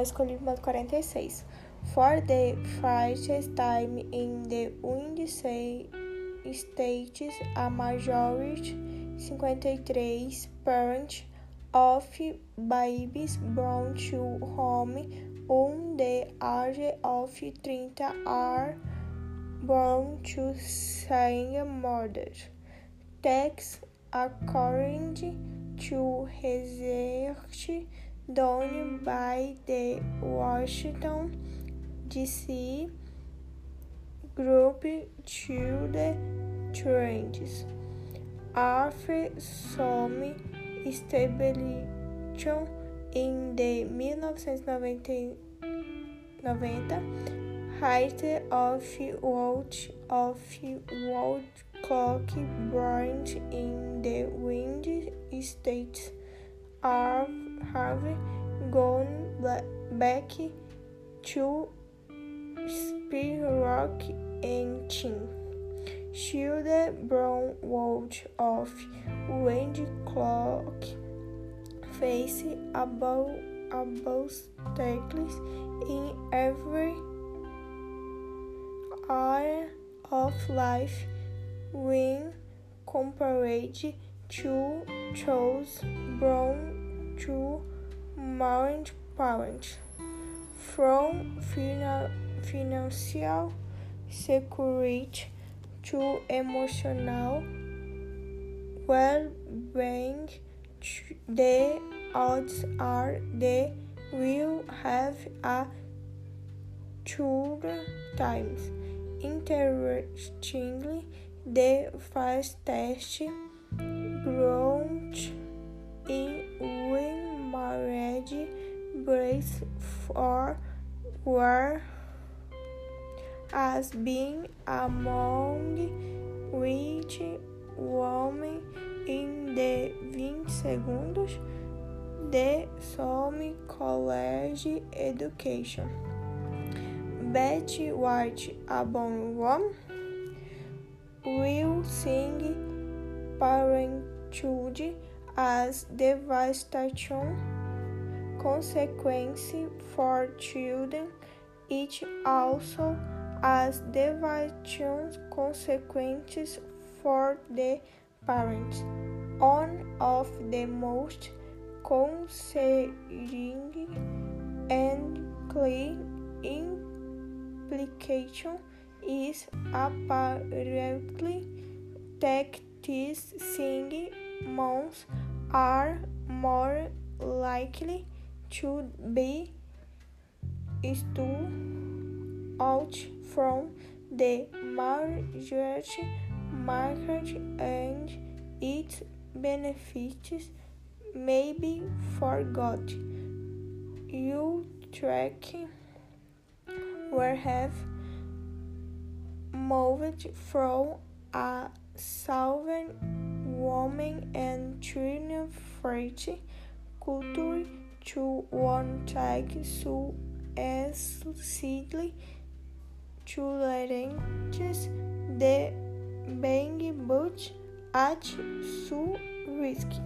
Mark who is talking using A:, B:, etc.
A: escolhi o modo 46. For the first time in the United States, a majority, 53 parents of babies born to home under the age of 30 are born to single mothers. Tax according to research done by the Washington DC group to the trends. After some stabilization in the 1990 height of watch of world clock branch in the wind states are have gone back to speed rock engine. Shield brown watch of wind clock face above obstacles in every area of life when compared to those born to married parents. From financial security to emotional well-being, the odds are they will have a tough time. Interestingly, the fastest growth breaks for were as being among which women in the 20 segundos de some college education. Betty White, a born woman, will sing parenthood as devastation consequence for children. It also has devastation consequences for the parents. One of the most concerning and clear implication is apparently that these single moms are more likely to be stood out from the marriage market and its benefits may be forgot. You track where have moved from a southern woman and triumphant culture to one tag so essentially tolerant the bang but at so risky.